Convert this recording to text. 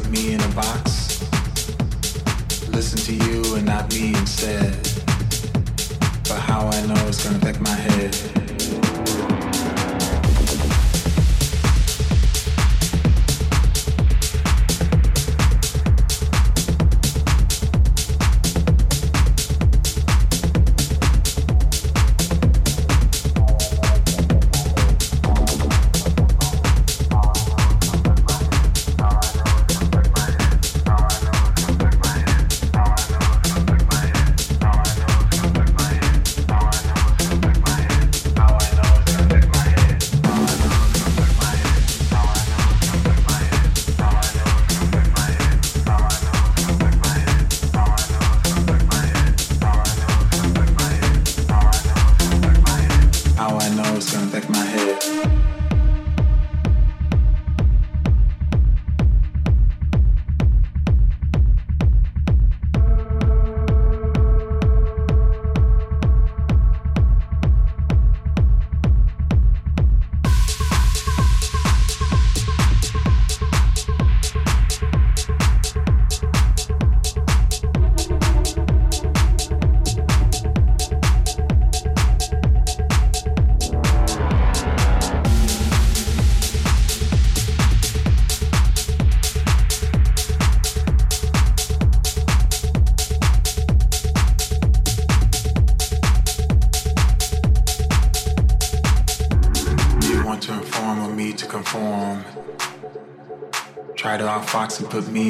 put me in a box, listen to you and not me instead. with me.